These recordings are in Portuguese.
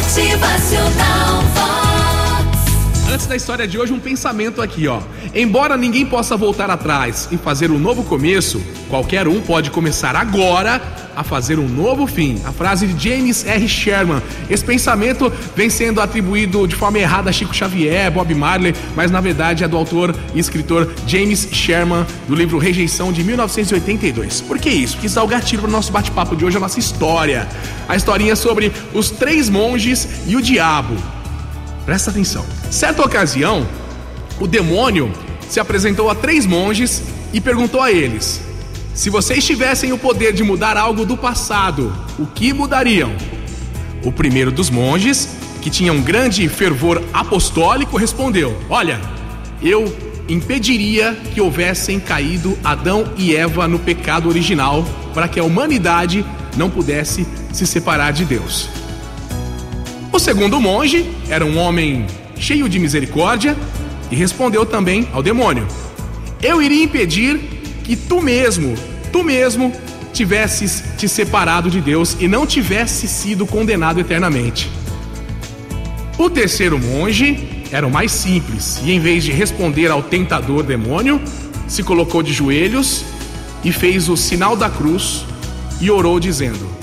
Motivacional Vox. Antes da história de hoje, um pensamento aqui, ó. Embora ninguém possa voltar atrás e fazer um novo começo, qualquer um pode começar agora a fazer um novo fim. A frase de James R. Sherman. Esse pensamento vem sendo atribuído de forma errada a Chico Xavier, Bob Marley, mas na verdade é do autor e escritor James Sherman, do livro Rejeição de 1982. Por que isso? Quis dar o gatilho para o nosso bate-papo de hoje, a nossa história. A historinha sobre os três monges e o diabo. Presta atenção. Certa ocasião, o demônio se apresentou a três monges e perguntou a eles: Se vocês tivessem o poder de mudar algo do passado, o que mudariam? O primeiro dos monges, que tinha um grande fervor apostólico, respondeu: Olha, eu impediria que houvessem caído Adão e Eva no pecado original, para que a humanidade não pudesse se separar de Deus. O segundo monge era um homem cheio de misericórdia e respondeu também ao demônio: Eu iria impedir que tu mesmo, tu mesmo, tivesses te separado de Deus e não tivesse sido condenado eternamente. O terceiro monge era o mais simples e, em vez de responder ao tentador demônio, se colocou de joelhos e fez o sinal da cruz e orou, dizendo: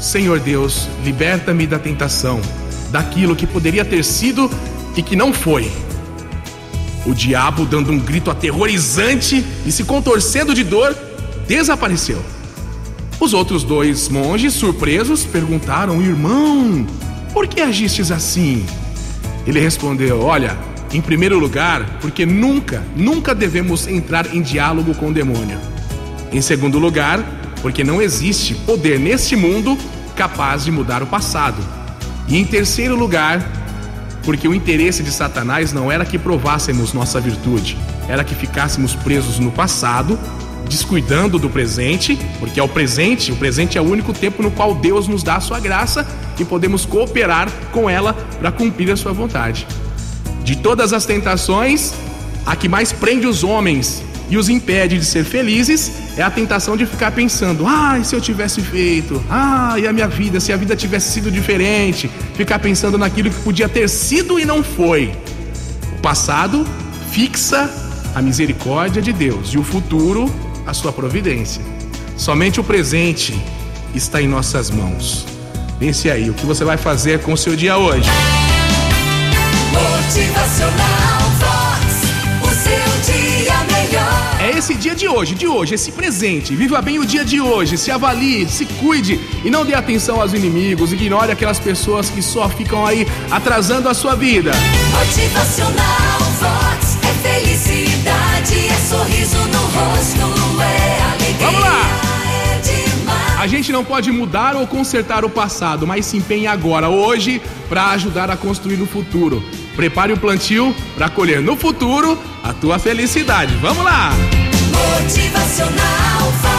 Senhor Deus, liberta-me da tentação, daquilo que poderia ter sido e que não foi. O diabo, dando um grito aterrorizante e se contorcendo de dor, desapareceu. Os outros dois monges, surpresos, perguntaram: Irmão, por que agistes assim? Ele respondeu: Olha, em primeiro lugar, porque nunca, nunca devemos entrar em diálogo com o demônio. Em segundo lugar, porque não existe poder neste mundo capaz de mudar o passado. E em terceiro lugar, porque o interesse de Satanás não era que provássemos nossa virtude, era que ficássemos presos no passado, descuidando do presente, porque é o presente, o presente é o único tempo no qual Deus nos dá a sua graça e podemos cooperar com ela para cumprir a sua vontade. De todas as tentações, a que mais prende os homens e os impede de ser felizes é a tentação de ficar pensando: ai, ah, se eu tivesse feito, ah, e a minha vida, se a vida tivesse sido diferente, ficar pensando naquilo que podia ter sido e não foi. O passado fixa a misericórdia de Deus e o futuro a sua providência. Somente o presente está em nossas mãos. Pense aí, o que você vai fazer com o seu dia hoje? Esse dia de hoje, de hoje, esse presente. Viva bem o dia de hoje, se avalie, se cuide e não dê atenção aos inimigos. Ignore aquelas pessoas que só ficam aí atrasando a sua vida. Motivacional Vox é felicidade, é sorriso no rosto, é alegria. Vamos lá! É. A gente não pode mudar ou consertar o passado, mas se empenhe agora, hoje, para ajudar a construir o futuro. Prepare o plantio para colher no futuro a tua felicidade. Vamos lá! Motivacional.